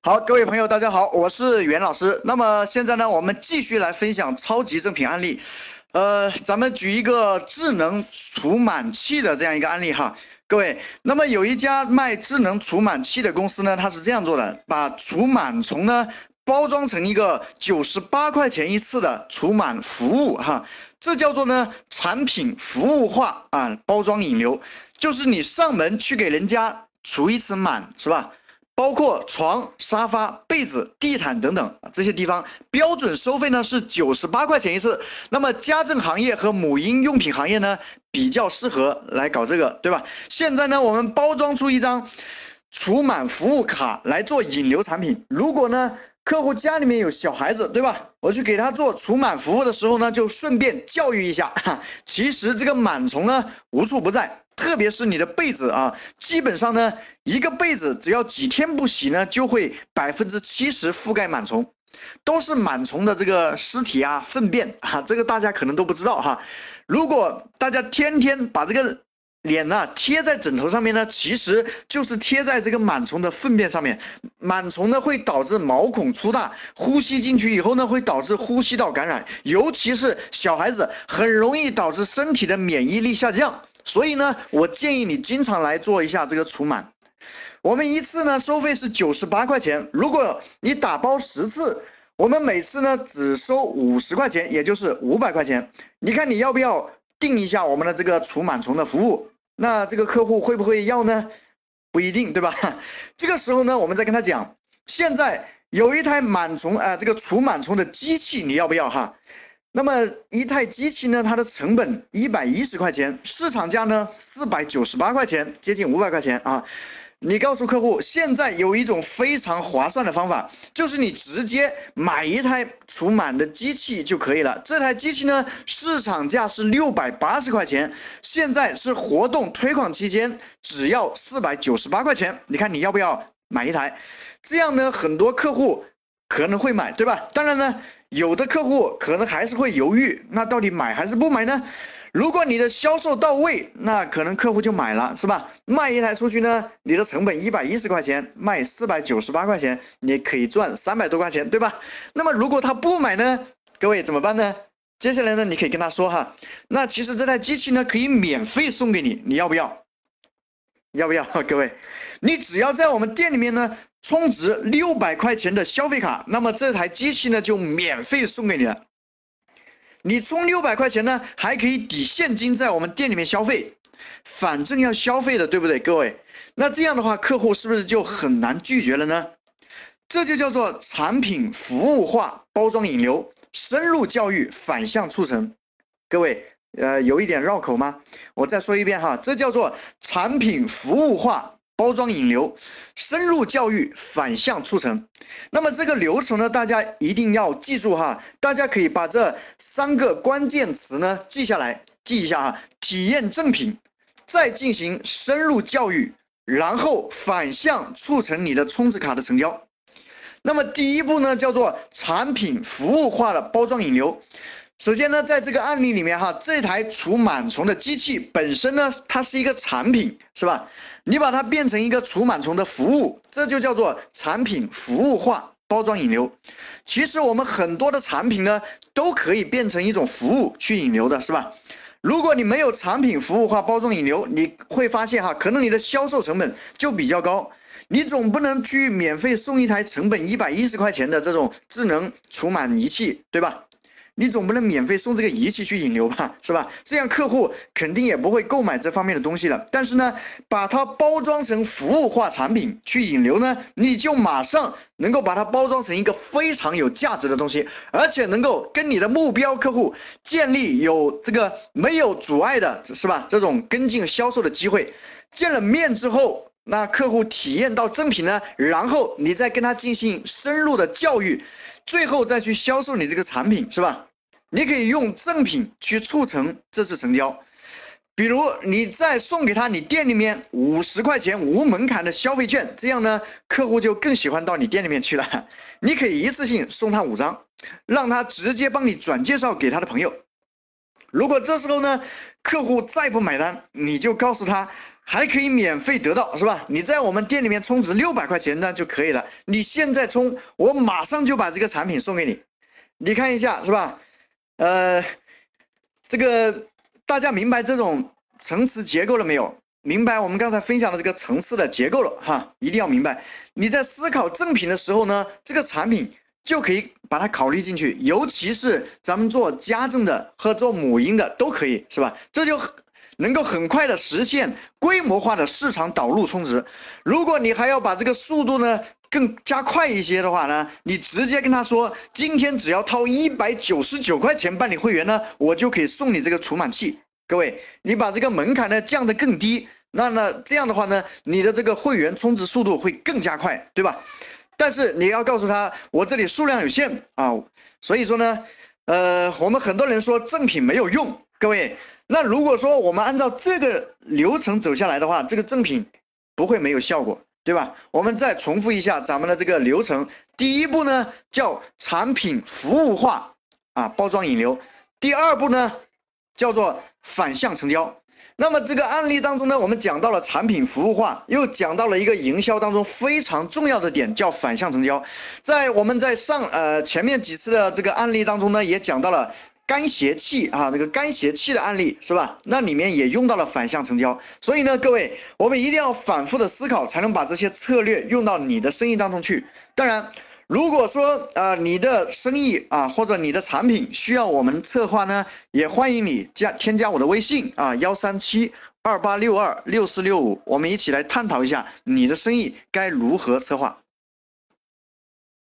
好，各位朋友，大家好，我是袁老师。那么现在呢，我们继续来分享超级正品案例。呃，咱们举一个智能除螨器的这样一个案例哈，各位。那么有一家卖智能除螨器的公司呢，它是这样做的，把除螨虫呢包装成一个九十八块钱一次的除螨服务哈，这叫做呢产品服务化啊，包装引流，就是你上门去给人家除一次螨是吧？包括床、沙发、被子、地毯等等这些地方，标准收费呢是九十八块钱一次。那么家政行业和母婴用品行业呢比较适合来搞这个，对吧？现在呢我们包装出一张除螨服务卡来做引流产品。如果呢客户家里面有小孩子，对吧？我去给他做除螨服务的时候呢，就顺便教育一下，其实这个螨虫呢无处不在。特别是你的被子啊，基本上呢，一个被子只要几天不洗呢，就会百分之七十覆盖螨虫，都是螨虫的这个尸体啊、粪便啊，这个大家可能都不知道哈。如果大家天天把这个脸呢贴在枕头上面呢，其实就是贴在这个螨虫的粪便上面，螨虫呢会导致毛孔粗大，呼吸进去以后呢会导致呼吸道感染，尤其是小孩子很容易导致身体的免疫力下降。所以呢，我建议你经常来做一下这个除螨。我们一次呢收费是九十八块钱，如果你打包十次，我们每次呢只收五十块钱，也就是五百块钱。你看你要不要定一下我们的这个除螨虫的服务？那这个客户会不会要呢？不一定，对吧？这个时候呢，我们再跟他讲，现在有一台螨虫啊，这个除螨虫的机器，你要不要哈？那么一台机器呢，它的成本一百一十块钱，市场价呢四百九十八块钱，接近五百块钱啊。你告诉客户，现在有一种非常划算的方法，就是你直接买一台除螨的机器就可以了。这台机器呢，市场价是六百八十块钱，现在是活动推广期间，只要四百九十八块钱。你看你要不要买一台？这样呢，很多客户可能会买，对吧？当然呢。有的客户可能还是会犹豫，那到底买还是不买呢？如果你的销售到位，那可能客户就买了，是吧？卖一台出去呢，你的成本一百一十块钱，卖四百九十八块钱，你可以赚三百多块钱，对吧？那么如果他不买呢？各位怎么办呢？接下来呢，你可以跟他说哈，那其实这台机器呢可以免费送给你，你要不要？要不要？各位，你只要在我们店里面呢。充值六百块钱的消费卡，那么这台机器呢就免费送给你了。你充六百块钱呢，还可以抵现金在我们店里面消费，反正要消费的，对不对，各位？那这样的话，客户是不是就很难拒绝了呢？这就叫做产品服务化包装引流，深入教育反向促成。各位，呃，有一点绕口吗？我再说一遍哈，这叫做产品服务化。包装引流，深入教育，反向促成。那么这个流程呢，大家一定要记住哈。大家可以把这三个关键词呢记下来，记一下啊。体验正品，再进行深入教育，然后反向促成你的充值卡的成交。那么第一步呢，叫做产品服务化的包装引流。首先呢，在这个案例里面哈，这台除螨虫的机器本身呢，它是一个产品，是吧？你把它变成一个除螨虫的服务，这就叫做产品服务化包装引流。其实我们很多的产品呢，都可以变成一种服务去引流的，是吧？如果你没有产品服务化包装引流，你会发现哈，可能你的销售成本就比较高。你总不能去免费送一台成本一百一十块钱的这种智能除螨仪器，对吧？你总不能免费送这个仪器去引流吧，是吧？这样客户肯定也不会购买这方面的东西了。但是呢，把它包装成服务化产品去引流呢，你就马上能够把它包装成一个非常有价值的东西，而且能够跟你的目标客户建立有这个没有阻碍的，是吧？这种跟进销售的机会。见了面之后，那客户体验到正品呢，然后你再跟他进行深入的教育，最后再去销售你这个产品，是吧？你可以用赠品去促成这次成交，比如你再送给他你店里面五十块钱无门槛的消费券，这样呢客户就更喜欢到你店里面去了。你可以一次性送他五张，让他直接帮你转介绍给他的朋友。如果这时候呢客户再不买单，你就告诉他还可以免费得到，是吧？你在我们店里面充值六百块钱呢就可以了。你现在充，我马上就把这个产品送给你。你看一下，是吧？呃，这个大家明白这种层次结构了没有？明白我们刚才分享的这个层次的结构了哈，一定要明白。你在思考赠品的时候呢，这个产品就可以把它考虑进去，尤其是咱们做家政的和做母婴的都可以，是吧？这就。能够很快的实现规模化的市场导入充值。如果你还要把这个速度呢更加快一些的话呢，你直接跟他说，今天只要掏一百九十九块钱办理会员呢，我就可以送你这个除螨器。各位，你把这个门槛呢降得更低，那那这样的话呢，你的这个会员充值速度会更加快，对吧？但是你要告诉他，我这里数量有限啊，所以说呢，呃，我们很多人说赠品没有用，各位。那如果说我们按照这个流程走下来的话，这个赠品不会没有效果，对吧？我们再重复一下咱们的这个流程。第一步呢叫产品服务化啊，包装引流；第二步呢叫做反向成交。那么这个案例当中呢，我们讲到了产品服务化，又讲到了一个营销当中非常重要的点，叫反向成交。在我们在上呃前面几次的这个案例当中呢，也讲到了。干鞋器啊，那个干鞋器的案例是吧？那里面也用到了反向成交，所以呢，各位，我们一定要反复的思考，才能把这些策略用到你的生意当中去。当然，如果说啊，你的生意啊，或者你的产品需要我们策划呢，也欢迎你加添加我的微信啊，幺三七二八六二六四六五，我们一起来探讨一下你的生意该如何策划。